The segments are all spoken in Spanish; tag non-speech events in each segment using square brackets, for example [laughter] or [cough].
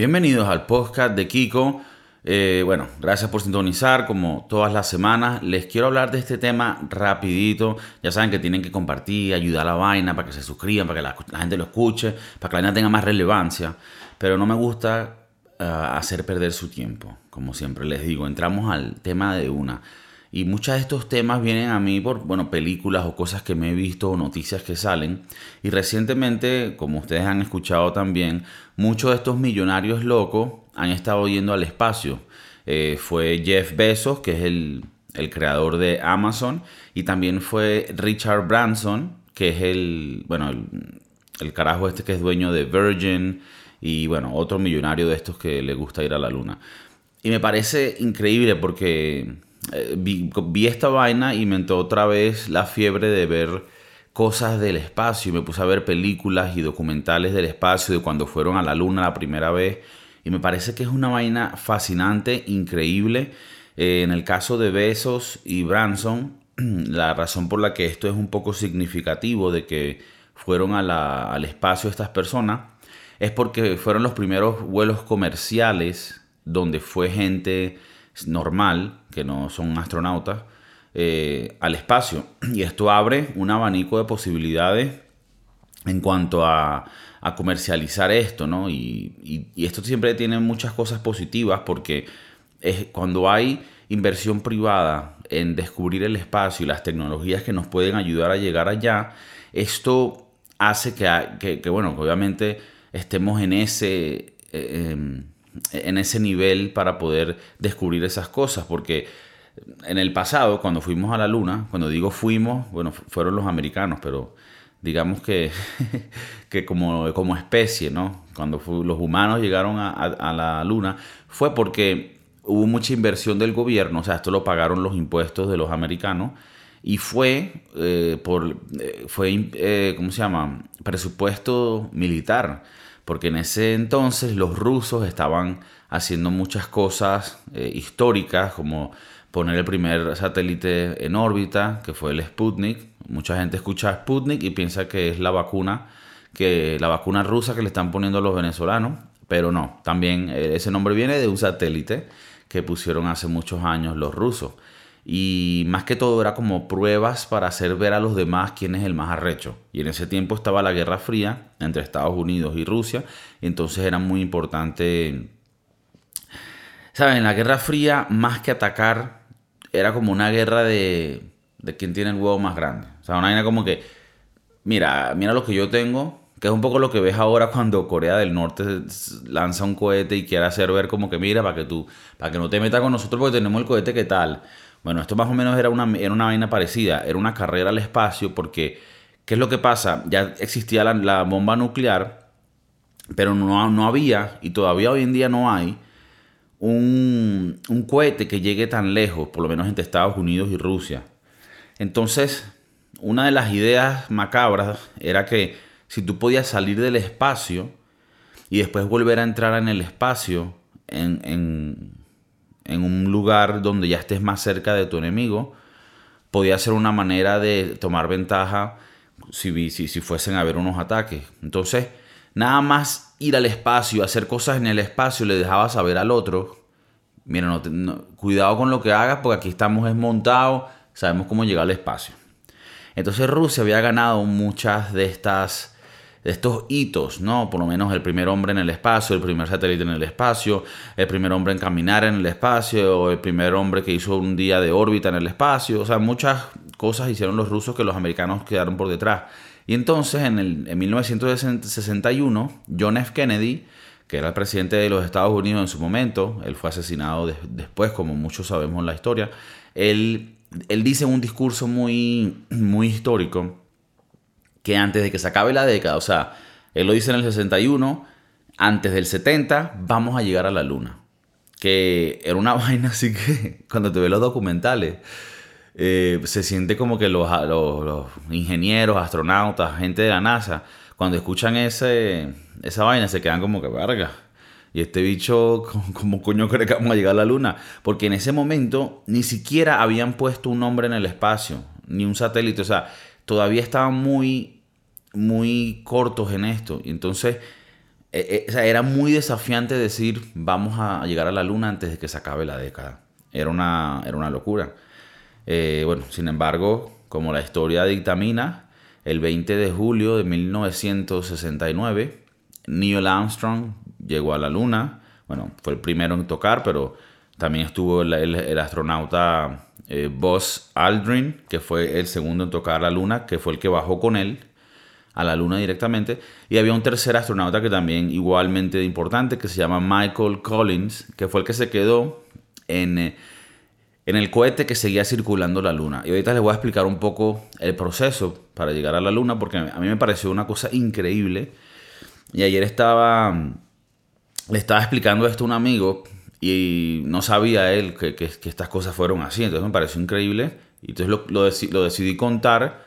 Bienvenidos al podcast de Kiko. Eh, bueno, gracias por sintonizar como todas las semanas. Les quiero hablar de este tema rapidito. Ya saben que tienen que compartir, ayudar a la vaina para que se suscriban, para que la, gente lo escuche, para que la vaina tenga más relevancia. Pero no me gusta eh, hacer perder su tiempo, como siempre les digo. Entramos al tema de una. Y muchos de estos temas vienen a mí por, bueno, películas o cosas que me he visto o noticias que salen. Y recientemente, como ustedes han escuchado también, muchos de estos millonarios locos han estado yendo al espacio. Eh, fue Jeff Bezos, que es el, creador de Amazon, y también fue Richard Branson, que es el, bueno, el, el carajo este que es dueño de Virgin, y bueno, otro millonario de estos que le gusta ir a la luna. Y me parece increíble porque eh, vi, esta vaina y me entró otra vez la fiebre de ver cosas del espacio. Me puse a ver películas y documentales del espacio de cuando fueron a la luna la primera vez. Y me parece que es una vaina fascinante, increíble. Eh, en el caso de Besos y Branson, [clears throat] la razón por la que esto es un poco significativo de que fueron al espacio estas personas es porque fueron los primeros vuelos comerciales donde fue gente normal, que no son astronautas, eh, al espacio. [clears throat] Y esto abre un abanico de posibilidades en cuanto a, comercializar esto, ¿no? Y, esto siempre tiene muchas cosas positivas porque es cuando hay inversión privada en descubrir el espacio y las tecnologías que nos pueden ayudar a llegar allá, esto hace que, que, bueno, obviamente estemos en ese... Eh, em, en ese nivel para poder descubrir esas cosas, porque en el pasado, cuando fuimos a la luna, cuando digo fuimos, bueno, fueron los americanos, pero digamos que, [laughs] que como, como especie, ¿no? Cuando los humanos llegaron a, la luna, fue porque hubo mucha inversión del gobierno, o sea, esto lo pagaron los impuestos de los americanos, y fue eh, por, eh, fue, eh, ¿cómo se llama? Presupuesto militar porque en ese entonces los rusos estaban haciendo muchas cosas eh, históricas, como poner el primer satélite en órbita, que fue el Sputnik. Mucha gente escucha Sputnik y piensa que es la vacuna, que la vacuna rusa que le están poniendo a los venezolanos, pero no, también eh, ese nombre viene de un satélite que pusieron hace muchos años los rusos y más que todo era como pruebas para hacer ver a los demás quién es el más arrecho. Y en ese tiempo estaba la Guerra Fría entre Estados Unidos y Rusia, entonces era muy importante, ¿saben? En la Guerra Fría, más que atacar, era como una guerra de, de quién tiene el huevo más grande. O sea, una vaina como que, mira, mira lo que yo tengo, que es un poco lo que ves ahora cuando Corea del Norte lanza un cohete y quiere hacer ver como que mira para que tú, para que no te metas con nosotros porque tenemos el cohete que tal. Bueno, esto más o menos era una, era una vaina parecida, era una carrera al espacio porque, ¿qué es lo que pasa? Ya existía la, bomba nuclear, pero no, no, había, y todavía hoy en día no hay, un, un cohete que llegue tan lejos, por lo menos entre Estados Unidos y Rusia. Entonces, una de las ideas macabras era que si tú podías salir del espacio y después volver a entrar en el espacio en, en un lugar donde ya estés más cerca de tu enemigo, podía ser una manera de tomar ventaja si, si, fuesen a haber unos ataques. Entonces, nada más ir al espacio, hacer cosas en el espacio, le dejaba saber al otro, mira, cuidado con lo que hagas porque aquí estamos desmontados, sabemos cómo llegar al espacio. Entonces Rusia había ganado muchas de estas estos hitos, ¿no? Por lo menos el primer hombre en el espacio, el primer satélite en el espacio, el primer hombre en caminar en el espacio, o el primer hombre que hizo un día de órbita en el espacio. O sea, muchas cosas hicieron los rusos que los americanos quedaron por detrás. Y entonces, en, el, en 1961, John F. Kennedy, que era el presidente de los Estados Unidos en su momento, él fue asesinado después, como muchos sabemos en la historia, él, él dice un discurso muy, muy histórico que antes de que se acabe la década, o sea, él lo dice en el 61, antes del 70 vamos a llegar a la luna. Que era una [laughs] vaina así que cuando te ves los documentales, eh, se siente como que los, ingenieros, astronautas, gente de la NASA, cuando escuchan ese, esa vaina se quedan como que verga. Y este bicho, [laughs] ¿cómo coño cree que vamos a llegar a la luna? Porque en ese momento ni siquiera habían puesto un hombre en el espacio, ni un satélite. O sea, todavía estaban muy, muy cortos en esto. Y entonces eh, eh, era muy desafiante decir vamos a llegar a la luna antes de que se acabe la década. Era una, era una locura. Eh, bueno, sin embargo, como la historia dictamina, el 20 de julio de 1969, Neil Armstrong llegó a la luna. Bueno, fue el primero en tocar, pero también estuvo el, astronauta Buzz Aldrin, que fue el segundo en tocar la luna, que fue el que bajó con él a la Luna directamente. Y había un tercer astronauta que también igualmente importante, que se llama Michael Collins, que fue el que se quedó en, eh, en el cohete que seguía circulando la Luna. Y ahorita les voy a explicar un poco el proceso para llegar a la Luna, porque a mí me pareció una cosa increíble. Y ayer estaba, le estaba explicando esto a un amigo y no sabía él que, que, estas cosas fueron así. Entonces me pareció increíble. Y entonces lo, decidí contar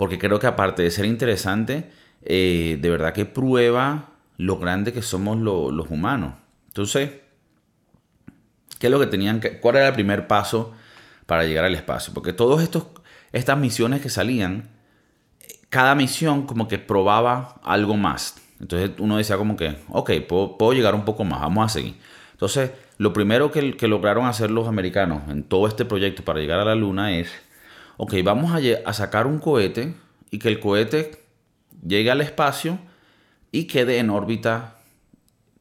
porque creo que aparte de ser interesante, eh, de verdad que prueba lo grande que somos los humanos. Entonces, ¿qué es lo que tenían cuál era el primer paso para llegar al espacio? Porque todas estas misiones que salían, cada misión como que probaba algo más. Entonces uno decía como que, ok, puedo, llegar un poco más, vamos a seguir. Entonces, lo primero que, que, lograron hacer los americanos en todo este proyecto para llegar a la Luna es ok, vamos a, sacar un cohete y que el cohete llegue al espacio y quede en órbita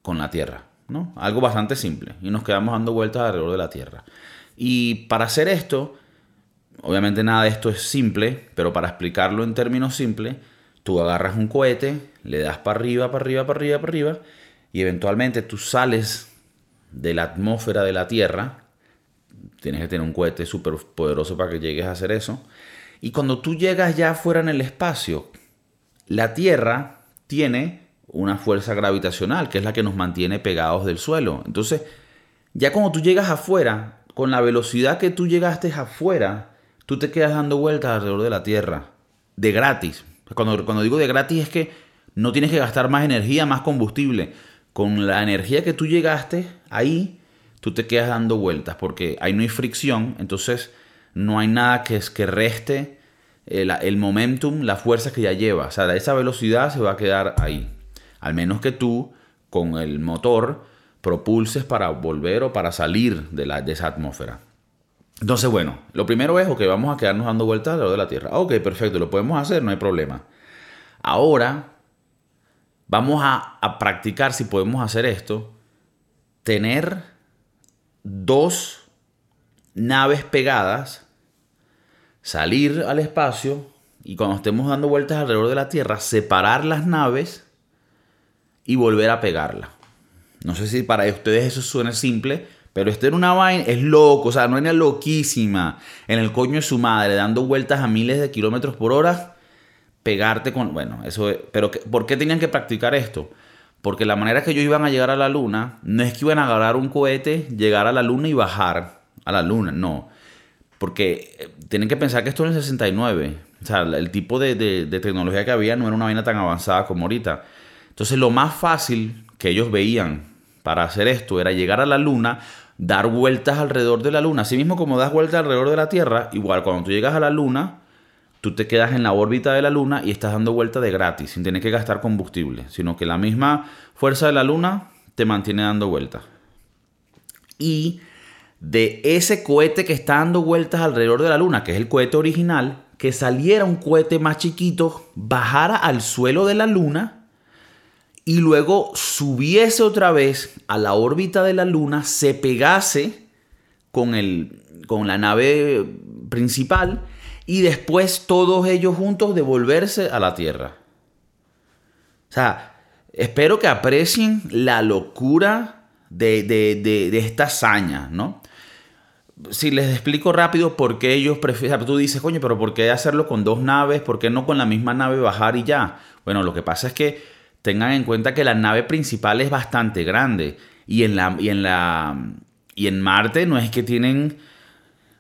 con la Tierra. ¿no? Algo bastante simple. Y nos quedamos dando vueltas alrededor de la Tierra. Y para hacer esto, obviamente nada de esto es simple, pero para explicarlo en términos simples, tú agarras un cohete, le das para arriba, para arriba, para arriba, para arriba, y eventualmente tú sales de la atmósfera de la Tierra Tienes que tener un cohete súper poderoso para que llegues a hacer eso. Y cuando tú llegas ya afuera en el espacio, la Tierra tiene una fuerza gravitacional, que es la que nos mantiene pegados del suelo. Entonces, ya cuando tú llegas afuera, con la velocidad que tú llegaste afuera, tú te quedas dando vueltas alrededor de la Tierra, de gratis. Cuando, cuando digo de gratis es que no tienes que gastar más energía, más combustible. Con la energía que tú llegaste ahí, tú te quedas dando vueltas porque ahí no hay fricción, entonces no hay nada que, que reste el, momentum, la fuerza que ya lleva. O sea, esa velocidad se va a quedar ahí. Al menos que tú, con el motor, propulses para volver o para salir de, la, de esa atmósfera. Entonces, bueno, lo primero es, que vamos a quedarnos dando vueltas alrededor de la Tierra. Ok, perfecto, lo podemos hacer, no hay problema. Ahora, vamos a practicar si podemos hacer esto, tener dos naves pegadas, salir al espacio y cuando estemos dando vueltas alrededor de la Tierra, separar las naves y volver a pegarla. No sé si para ustedes eso suena simple, pero estar en una vaina es loco, o sea, no es loquísima en el coño de su madre, dando vueltas a miles de kilómetros por hora, pegarte con. Bueno, eso. Pero, ¿por qué tenían que practicar esto? Porque la manera que ellos iban a llegar a la luna no es que iban a agarrar un cohete, llegar a la luna y bajar a la luna, no. Porque eh, tienen que pensar que esto en el 69. O sea, el tipo de, de, tecnología que había no era una vaina tan avanzada como ahorita. Entonces lo más fácil que ellos veían para hacer esto era llegar a la luna, dar vueltas alrededor de la luna. Así mismo como das vueltas alrededor de la Tierra, igual cuando tú llegas a la luna, tú te quedas en la órbita de la Luna y estás dando vuelta de gratis, sin tener que gastar combustible, sino que la misma fuerza de la Luna te mantiene dando vueltas. Y de ese cohete que está dando vueltas alrededor de la Luna, que es el cohete original, que saliera un cohete más chiquito, bajara al suelo de la Luna y luego subiese otra vez a la órbita de la Luna, se pegase con, el, con la nave principal y después todos ellos juntos devolverse a la tierra. O sea, espero que aprecien la locura de, esta hazaña, ¿no? Si les explico rápido por qué ellos prefieren, tú dices, coño, pero ¿por qué hacerlo con dos naves? ¿Por qué no con la misma nave bajar y ya? Bueno, lo que pasa es que tengan en cuenta que la nave principal es bastante grande y en la y en la y en Marte no es que tienen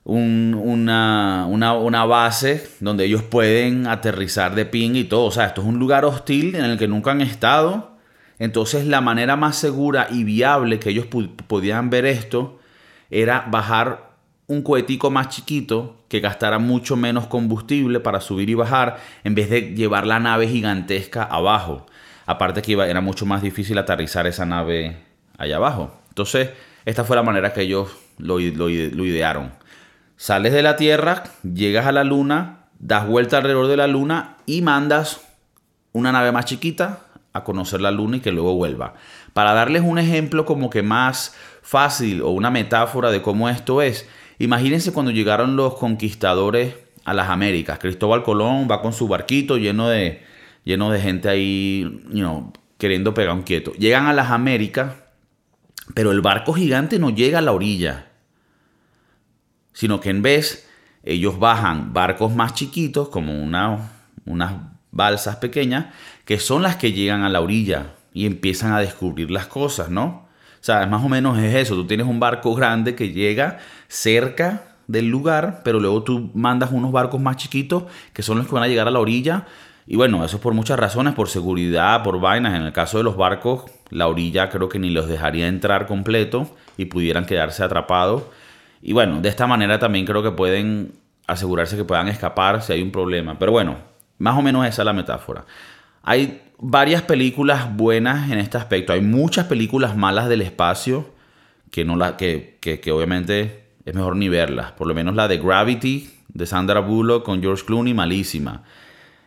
una, una, base donde ellos pueden aterrizar de ping y todo. O sea, esto es un lugar hostil en el que nunca han estado. Entonces la manera más segura y viable que ellos podían ver esto era bajar un cohetico más chiquito que gastara mucho menos combustible para subir y bajar en vez de llevar la nave gigantesca abajo. Aparte que iba, era mucho más difícil aterrizar esa nave allá abajo. Entonces, esta fue la manera que ellos lo, lo idearon. Sales de la Tierra, llegas a la Luna, das vuelta alrededor de la Luna y mandas una nave más chiquita a conocer la Luna y que luego vuelva. Para darles un ejemplo como que más fácil o una metáfora de cómo esto es, imagínense cuando llegaron los conquistadores a las Américas. Cristóbal Colón va con su barquito lleno de, lleno de gente ahí, queriendo pegar un quieto. Llegan a las Américas, pero el barco gigante no llega a la orilla, sino que en vez ellos bajan barcos más chiquitos, como una, unas balsas pequeñas, que son las que llegan a la orilla y empiezan a descubrir las cosas, ¿no? O sea, más o menos es eso. Tú tienes un barco grande que llega cerca del lugar, pero luego tú mandas unos barcos más chiquitos que son los que van a llegar a la orilla. Y bueno, eso es por muchas razones, por seguridad, por vainas. En el caso de los barcos, la orilla creo que ni los dejaría entrar completo y pudieran quedarse atrapados. Y bueno, de esta manera también creo que pueden asegurarse que puedan escapar si hay un problema. Pero bueno, más o menos esa es la metáfora. Hay varias películas buenas en este aspecto. Hay muchas películas malas del espacio que, no la, que, que, obviamente es mejor ni verlas. Por lo menos la de Gravity de Sandra Bullock con George Clooney, malísima.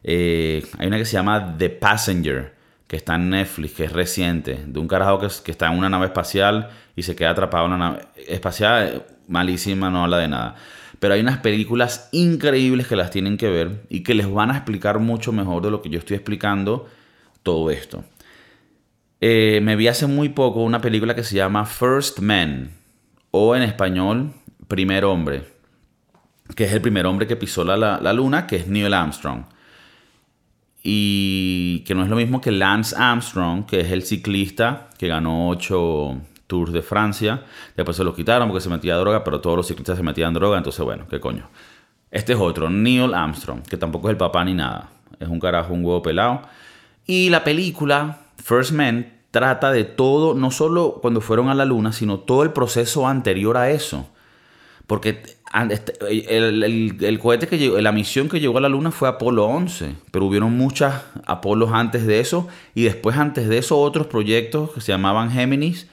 Eh, hay una que se llama The Passenger, que está en Netflix, que es reciente, de un carajo que, que está en una nave espacial y se queda atrapado en una nave espacial, malísima, no habla de nada. Pero hay unas películas increíbles que las tienen que ver y que les van a explicar mucho mejor de lo que yo estoy explicando todo esto. Eh, me vi hace muy poco una película que se llama First Man, o en español, Primer Hombre, que es el primer hombre que pisó la, la, luna, que es Neil Armstrong. Y que no es lo mismo que Lance Armstrong, que es el ciclista que ganó ocho Tours de Francia. Después se lo quitaron porque se metía droga, pero todos los ciclistas se metían droga, entonces bueno, qué coño. Este es otro, Neil Armstrong, que tampoco es el papá ni nada. Es un carajo, un huevo pelado y la película First Man trata de todo, no solo cuando fueron a la luna, sino todo el proceso anterior a eso. Porque este, el, cohete que llegó, la misión que llegó a la luna fue Apolo 11, pero hubieron muchas Apolos antes de eso y después antes de eso otros proyectos que se llamaban Géminis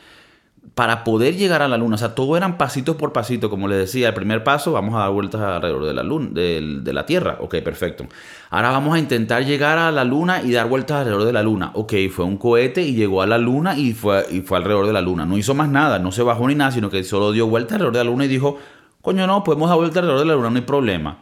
para poder llegar a la luna. O sea, todo eran pasitos por pasito, como les decía. El primer paso, vamos a dar vueltas alrededor de la luna, de, la Tierra. Ok, perfecto. Ahora vamos a intentar llegar a la luna y dar vueltas alrededor de la luna. Ok, fue un cohete y llegó a la luna y fue, y fue alrededor de la luna. No hizo más nada, no se bajó ni nada, sino que solo dio vueltas alrededor de la luna y dijo, coño, no, podemos dar vueltas alrededor de la luna, no hay problema.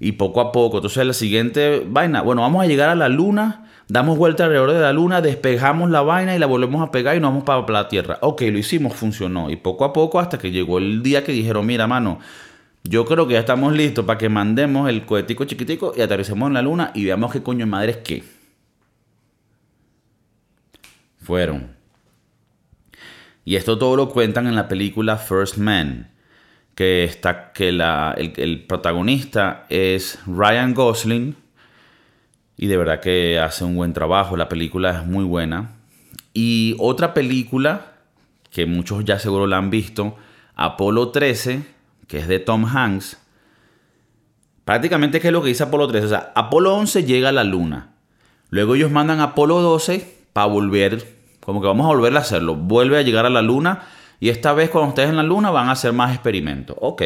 Y poco a poco, entonces la siguiente vaina, bueno, vamos a llegar a la luna Damos vuelta alrededor de la luna, despejamos la vaina y la volvemos a pegar y nos vamos para la Tierra. Ok, lo hicimos, funcionó. Y poco a poco hasta que llegó el día que dijeron, mira, mano, yo creo que ya estamos listos para que mandemos el cohetico chiquitico y aterricemos en la luna y veamos qué coño de madre es qué. Fueron. Y esto todo lo cuentan en la película First Man, que, está, que la, el protagonista es Ryan Gosling y de verdad que hace un buen trabajo. La película es muy buena. Y otra película que muchos ya seguro la han visto, Apolo 13, que es de Tom Hanks. Prácticamente, ¿qué es lo que dice Apolo 13? O sea, Apolo 11 llega a la luna. Luego ellos mandan a Apolo 12 para volver, como que vamos a volver a hacerlo. Vuelve a llegar a la luna y esta vez cuando estés en la luna van a hacer más experimentos. Ok,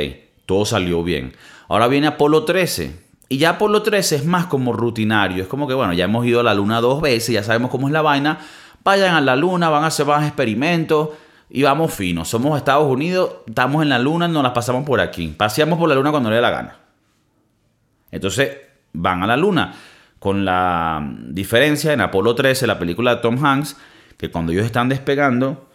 todo salió bien. Ahora viene Apolo 13 y ya Apolo 13 es más como rutinario. Es como que, bueno, ya hemos ido a la luna dos veces, ya sabemos cómo es la vaina. Vayan a la luna, van a hacer más experimentos y vamos finos. Somos Estados Unidos, estamos en la luna, nos las pasamos por aquí. Paseamos por la luna cuando le dé la gana. Entonces, van a la luna. Con la diferencia en Apolo 13, la película de Tom Hanks, que cuando ellos están despegando,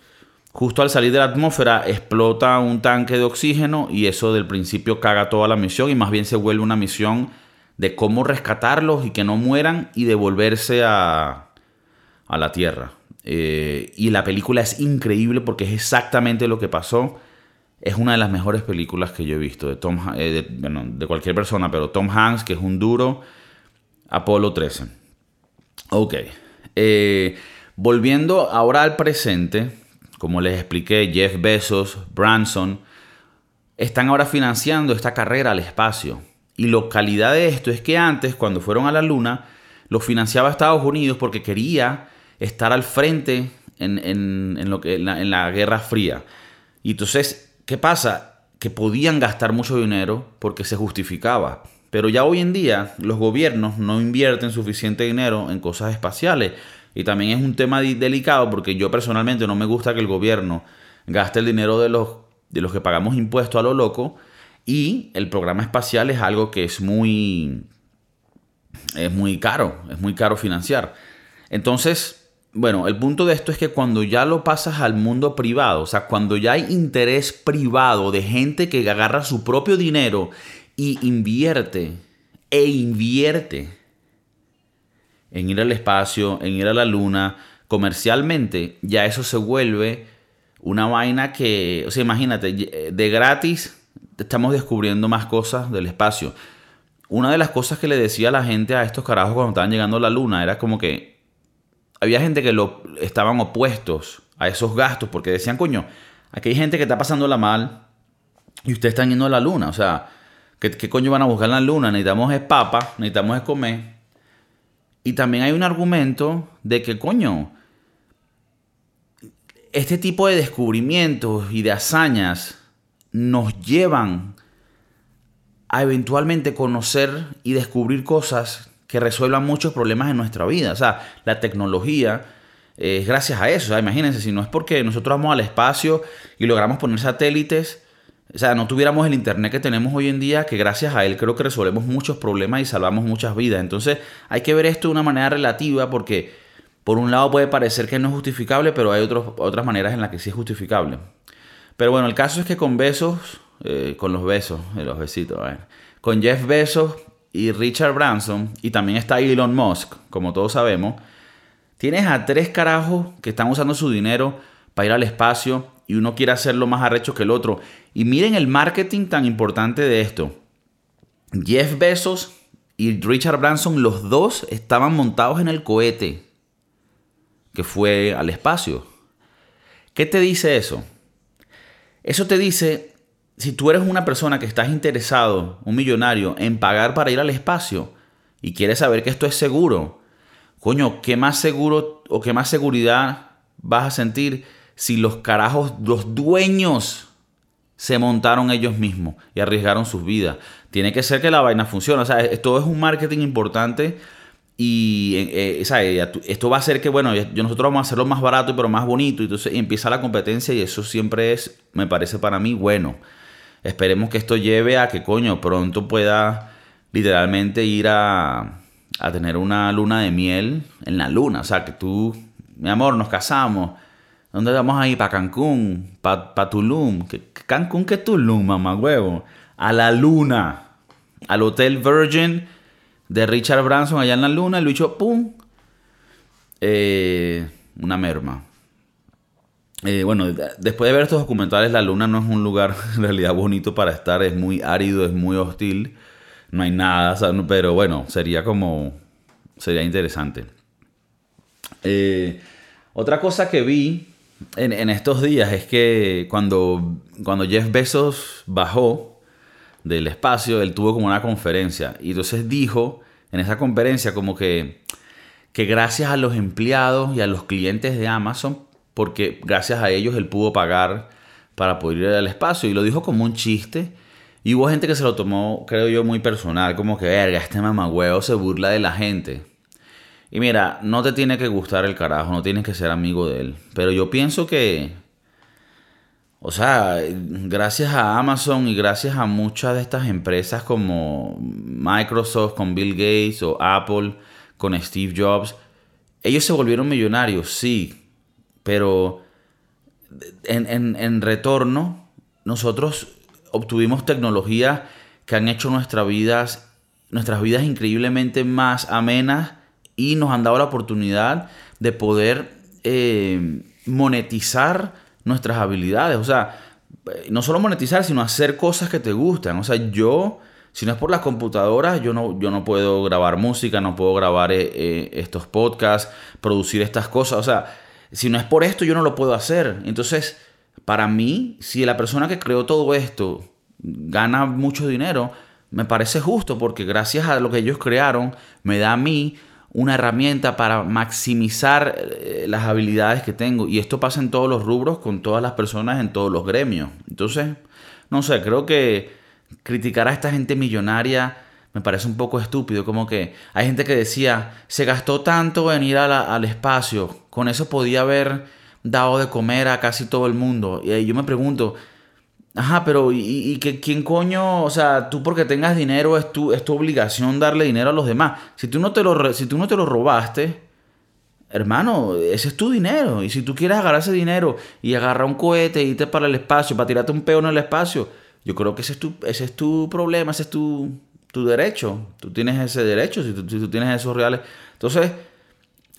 justo al salir de la atmósfera explota un tanque de oxígeno y eso del principio caga toda la misión y más bien se vuelve una misión de cómo rescatarlos y que no mueran y devolverse a, a la Tierra. Eh, y la película es increíble porque es exactamente lo que pasó. Es una de las mejores películas que yo he visto de, Tom, eh, de, cualquier persona, pero Tom Hanks, que es un duro, Apolo 13. Ok. Eh, volviendo ahora al presente, como les expliqué, Jeff Bezos, Branson, están ahora financiando esta carrera al espacio. Y la calidad de esto es que antes, cuando fueron a la Luna, lo financiaba Estados Unidos porque quería estar al frente en, lo que, en, la, en la Guerra Fría. Y entonces, ¿qué pasa? Que podían gastar mucho dinero porque se justificaba. Pero ya hoy en día los gobiernos no invierten suficiente dinero en cosas espaciales. Y también es un tema delicado porque yo personalmente no me gusta que el gobierno gaste el dinero de los, de los que pagamos impuestos a lo loco. Y el programa espacial es algo que es muy, es muy caro, es muy caro financiar. Entonces, bueno, el punto de esto es que cuando ya lo pasas al mundo privado, o sea, cuando ya hay interés privado de gente que agarra su propio dinero y invierte e invierte en ir al espacio, en ir a la luna, comercialmente, ya eso se vuelve una vaina que, o sea, imagínate, de gratis estamos descubriendo más cosas del espacio. Una de las cosas que le decía la gente a estos carajos cuando estaban llegando a la luna era como que había gente que lo, estaban opuestos a esos gastos porque decían, coño, aquí hay gente que está pasándola mal y ustedes están yendo a la luna. O sea, ¿qué, qué coño van a buscar en la luna? Necesitamos es papa, necesitamos es comer. Y también hay un argumento de que, coño, este tipo de descubrimientos y de hazañas nos llevan a eventualmente conocer y descubrir cosas que resuelvan muchos problemas en nuestra vida. O sea, la tecnología es gracias a eso. imagínense, si no es porque nosotros vamos al espacio y logramos poner satélites, o sea, no tuviéramos el internet que tenemos hoy en día, que gracias a él creo que resolvemos muchos problemas y salvamos muchas vidas. Entonces, hay que ver esto de una manera relativa porque por un lado puede parecer que no es justificable, pero hay otras maneras en las que sí es justificable. Pero bueno, el caso es que con besos, eh, con los besos, eh, los besitos, con Jeff Bezos y Richard Branson, y también está Elon Musk, como todos sabemos, tienes a tres carajos que están usando su dinero para ir al espacio y uno quiere hacerlo más arrecho que el otro. Y miren el marketing tan importante de esto. Jeff Bezos y Richard Branson, los dos estaban montados en el cohete que fue al espacio. ¿Qué te dice eso? Eso te dice si tú eres una persona que estás interesado, un millonario, en pagar para ir al espacio y quieres saber que esto es seguro, coño, ¿qué más seguro o qué más seguridad vas a sentir si los carajos, los dueños se montaron ellos mismos y arriesgaron sus vidas? Tiene que ser que la vaina funcione. O sea, esto es un marketing importante y eh, eh, esto va a hacer que, bueno, nosotros vamos a hacerlo más barato pero más bonito. Entonces empieza la competencia y eso siempre es, me parece para mí, bueno. Esperemos que esto lleve a que, coño, pronto pueda literalmente ir a, a tener una luna de miel en la luna. O sea, que tú, mi amor, nos casamos. ¿Dónde vamos a ir? ¿Para Cancún? ¿Para Tulum? ¿Cancún qué Tulum, mamá huevo? A la luna. Al Hotel Virgin de Richard Branson allá en la luna. El bicho, ¡pum! Eh, una merma. Eh, bueno, después de ver estos documentales, la luna no es un lugar [laughs] en realidad bonito para estar, es muy árido, es muy hostil, no hay nada, pero bueno, sería como, sería interesante. Eh, otra cosa que vi en, estos días es que cuando, cuando Jeff Bezos bajó del espacio, él tuvo como una conferencia y entonces dijo en esa conferencia como que, que gracias a los empleados y a los clientes de Amazon porque gracias a ellos él pudo pagar para poder ir al espacio y lo dijo como un chiste. Y hubo gente que se lo tomó, creo yo, muy personal, como que, verga, este mamagüeo se burla de la gente. Y mira, no te tiene que gustar el carajo, no tienes que ser amigo de él. Pero yo pienso que, o sea, gracias a Amazon y gracias a muchas de estas empresas como Microsoft con Bill Gates o Apple con Steve Jobs, ellos se volvieron millonarios, sí, pero en, retorno, nosotros obtuvimos tecnologías que han hecho nuestras vidas, nuestras vidas increíblemente más amenas y nos han dado la oportunidad de poder eh, monetizar nuestras habilidades. O sea, no solo monetizar, sino hacer cosas que te gustan. O sea, yo, si no es por las computadoras, yo no, yo no puedo grabar música, no puedo grabar eh, eh, estos podcasts, producir estas cosas. O sea, si no es por esto, yo no lo puedo hacer. Entonces, para mí, si la persona que creó todo esto gana mucho dinero, me parece justo porque gracias a lo que ellos crearon, me da a mí una herramienta para maximizar eh, las habilidades que tengo. Y esto pasa en todos los rubros, con todas las personas, en todos los gremios. Entonces, no sé, creo que criticar a esta gente millonaria me parece un poco estúpido. Como que hay gente que decía, se gastó tanto en ir al espacio, con eso podía haber dado de comer a casi todo el mundo. Y yo me pregunto, Ajá, pero ¿y, que, quién coño? O sea, tú porque tengas dinero es tu, es tu obligación darle dinero a los demás. Si tú no te lo, si tú no te lo robaste, hermano, ese es tu dinero. Y si tú quieres agarrar ese dinero y agarrar un cohete y irte para el espacio, para tirarte un peo en el espacio, yo creo que ese es tu, ese es tu problema, ese es tu, tu derecho. Tú tienes ese derecho si tú, si tú tienes esos reales. Entonces,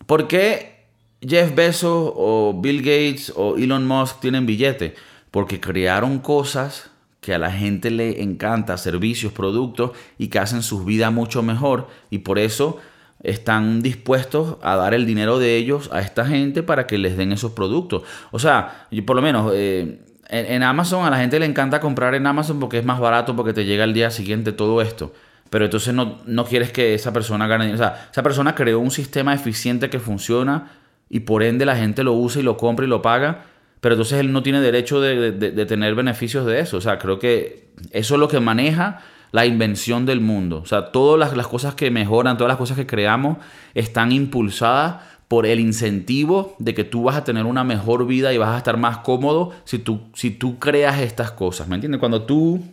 ¿por qué Jeff Bezos o Bill Gates o Elon Musk tienen billete? Porque crearon cosas que a la gente le encanta, servicios, productos y que hacen su vida mucho mejor y por eso están dispuestos a dar el dinero de ellos a esta gente para que les den esos productos. O sea, por lo menos eh, en, Amazon a la gente le encanta comprar en Amazon porque es más barato, porque te llega el día siguiente todo esto. Pero entonces no, no quieres que esa persona gane. O sea, esa persona creó un sistema eficiente que funciona y por ende la gente lo usa y lo compra y lo paga pero entonces él no tiene derecho de, tener beneficios de eso. O sea, creo que eso es lo que maneja la invención del mundo. O sea, todas las, cosas que mejoran, todas las cosas que creamos están impulsadas por el incentivo de que tú vas a tener una mejor vida y vas a estar más cómodo si tú, si tú creas estas cosas. ¿Me entiendes? Cuando tú,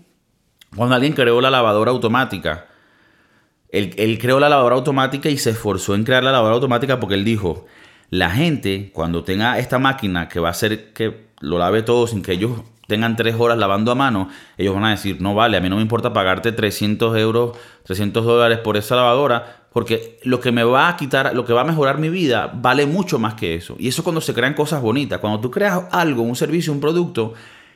cuando alguien creó la lavadora automática, él creó la lavadora automática y se esforzó en crear la lavadora automática porque él dijo, la gente, cuando tenga esta máquina que va a hacer que lo lave todo sin que ellos tengan tres horas lavando a mano, ellos van a decir, no vale, a mí no me importa pagarte 300 euros, 300 dólares por esa lavadora, porque lo que me va a quitar, lo que va a mejorar mi vida, vale mucho más que eso. Y eso cuando se crean cosas bonitas, cuando tú creas algo, un servicio, un producto,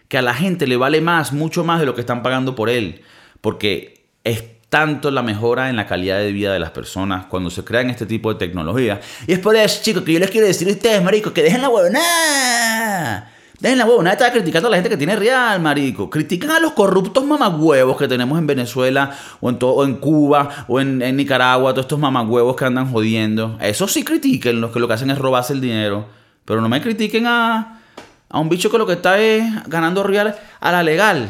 que a la gente le vale más, mucho más de lo que están pagando por él, porque es tanto la mejora en la calidad de vida de las personas cuando se crean este tipo de tecnología. Y es por eso, chicos, que yo les quiero decir a ustedes, maricos, que dejen la huevona. Dejen la huevona. Está criticando a la gente que tiene real, marico. Critican a los corruptos mamagüevos que tenemos en Venezuela, o en, o en Cuba, o en, Nicaragua, todos estos mamagüevos que andan jodiendo. Eso sí critiquen, los que lo que hacen es robarse el dinero. Pero no me critiquen a, a un bicho que lo que está es ganando real a la legal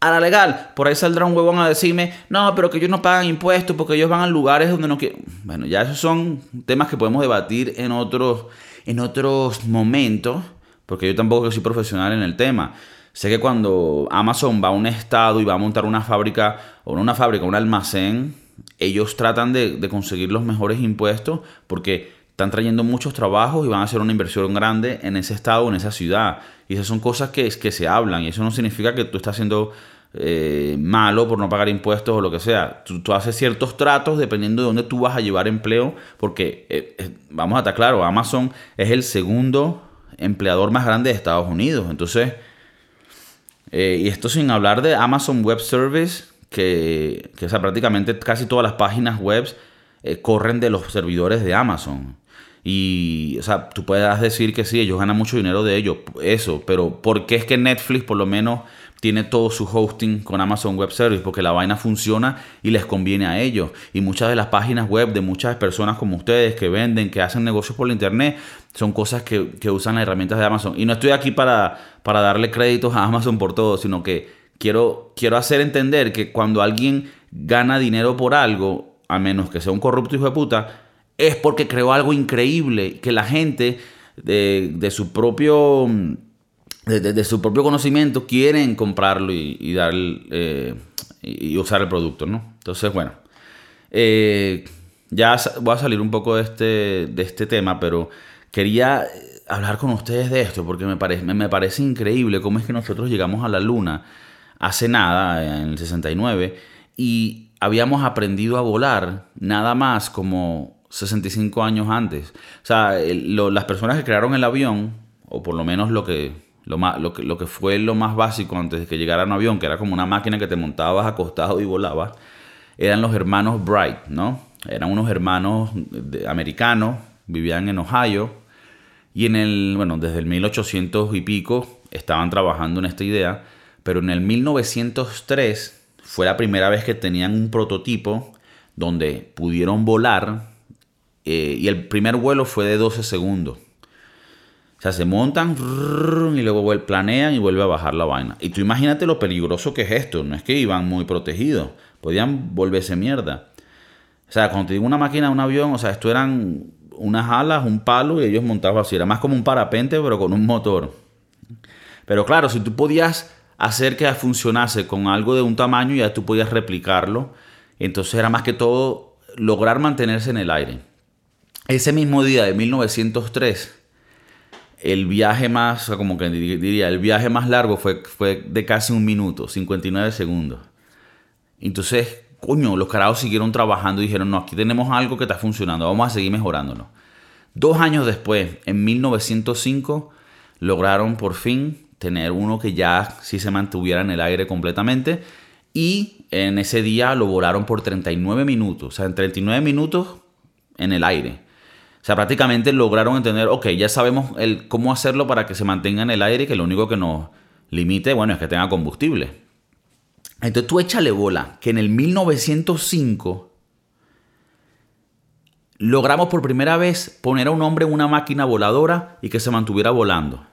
a la legal. Por ahí saldrá un huevón a decirme, no, pero que ellos no pagan impuestos porque ellos van a lugares donde no quieren. Bueno, ya esos son temas que podemos debatir en otros, en otros momentos, porque yo tampoco soy profesional en el tema. Sé que cuando Amazon va a un estado y va a montar una fábrica, o no una fábrica, un almacén, ellos tratan de, de conseguir los mejores impuestos porque están trayendo muchos trabajos y van a hacer una inversión grande en ese estado o en esa ciudad. Y esas son cosas que, se hablan y eso no significa que tú estás siendo eh, malo por no pagar impuestos o lo que sea. Tú, haces ciertos tratos dependiendo de dónde tú vas a llevar empleo, porque eh, eh, vamos a estar claro, Amazon es el segundo empleador más grande de Estados Unidos. Entonces, y esto sin hablar de Amazon Web Service, que prácticamente casi todas las páginas web corren de los servidores de Amazon. Y, o sea, tú puedes decir que sí, ellos ganan mucho dinero de ello, eso, pero ¿por qué es que Netflix por lo menos tiene todo su hosting con Amazon Web Service? Porque la vaina funciona y les conviene a ellos. Y muchas de las páginas web de muchas personas como ustedes que venden, que hacen negocios por la internet, son cosas que, usan las herramientas de Amazon. Y no estoy aquí para, para darle créditos a Amazon por todo, sino que quiero, quiero hacer entender que cuando alguien gana dinero por algo, a menos que sea un corrupto hijo de puta, es porque creó algo increíble que la gente de, su propio de, su propio conocimiento quieren comprarlo y, dar eh, y usar el producto, ¿no? Entonces, bueno, eh, ya voy a salir un poco de este, de este tema, pero quería hablar con ustedes de esto porque me parece, me parece increíble cómo es que nosotros llegamos a la luna hace nada, en el 69, y habíamos aprendido a volar nada más como 65 años antes. O sea, las personas que crearon el avión, o por lo menos lo que, lo, más, lo, que, lo que fue lo más básico antes de que llegara un avión, que era como una máquina que te montabas acostado y volabas, eran los hermanos Bright, ¿no? Eran unos hermanos americanos, vivían en Ohio, y en el, bueno, desde el 1800 y pico estaban trabajando en esta idea, pero en el 1903 fue la primera vez que tenían un prototipo donde pudieron volar eh, y el primer vuelo fue de 12 segundos. O sea, se montan y luego planean y vuelve a bajar la vaina. Y tú imagínate lo peligroso que es esto. No es que iban muy protegidos. Podían volverse mierda. O sea, cuando te digo una máquina, un avión, o sea, esto eran unas alas, un palo y ellos montaban así. Era más como un parapente, pero con un motor. Pero claro, si tú podías hacer que funcionase con algo de un tamaño, ya tú podías replicarlo. Entonces era más que todo lograr mantenerse en el aire. Ese mismo día de 1903 el viaje más, como que diría, el viaje más largo fue, fue de casi un minuto, 59 segundos. Entonces, coño, los carajos siguieron trabajando y dijeron, no, aquí tenemos algo que está funcionando, vamos a seguir mejorándolo. Dos años después, en 1905, lograron por fin tener uno que ya sí se mantuviera en el aire completamente y en ese día lo volaron por 39 minutos, o sea, en 39 minutos en el aire. Sea, prácticamente lograron entender, ok, ya sabemos el, cómo hacerlo para que se mantenga en el aire y que lo único que nos limite, bueno, es que tenga combustible. Entonces tú échale bola que en el 1905 logramos por primera vez poner a un hombre en una máquina voladora y que se mantuviera volando.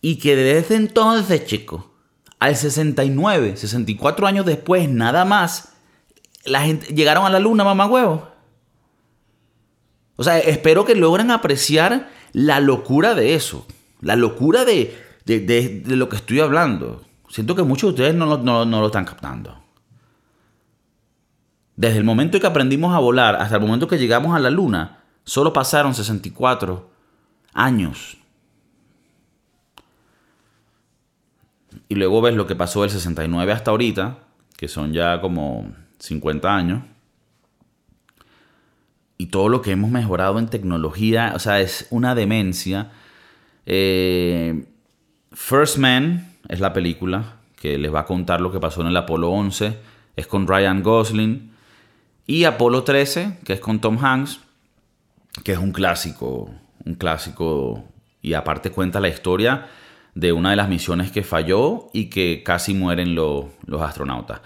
Y que desde entonces, chico, al 69, 64 años después, nada más, la gente llegaron a la luna, mamá huevo. O sea, espero que logren apreciar la locura de eso. La locura de, de, lo que estoy hablando. Siento que muchos de ustedes no lo, están captando. Desde el momento en que aprendimos a volar hasta el momento que llegamos a la luna, solo pasaron 64 años. Y luego ves lo que pasó del 69 hasta ahorita, que son ya como 50 años y todo lo que hemos mejorado en tecnología, o sea, es una demencia. Eh, First Man es la película que les va a contar lo que pasó en el Apolo 11, es con Ryan Gosling. Y Apolo 13, que es con Tom Hanks, que es un clásico, un clásico, y aparte cuenta la historia de una de las misiones que falló y que casi mueren los astronautas.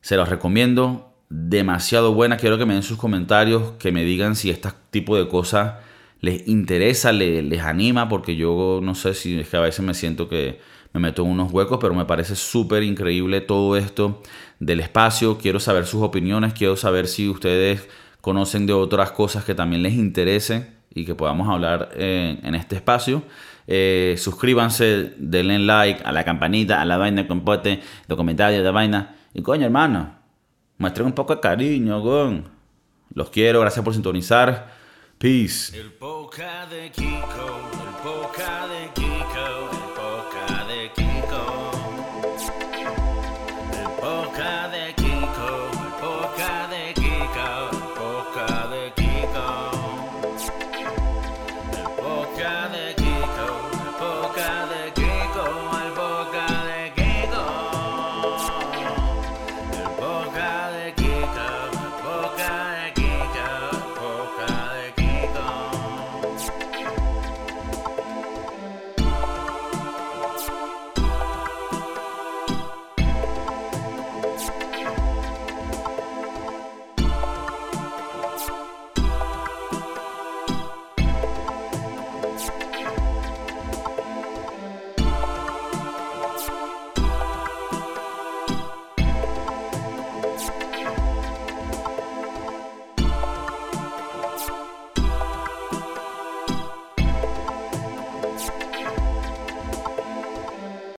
Se los recomiendo, demasiado buena. Quiero que me den sus comentarios, que me digan si este tipo de cosas les interesa, les, anima, porque yo no sé si es que a veces me siento que me meto en unos huecos, pero me parece súper increíble todo esto del espacio. Quiero saber sus opiniones, quiero saber si ustedes conocen de otras cosas que también les interese y que podamos hablar en, este espacio. Eh, suscríbanse, denle like a la campanita, a la vaina, compote, los comentarios de vaina. Y coño, hermano, Muestren un poco de cariño, gon. Los quiero, gracias por sintonizar. Peace. El de Kiko.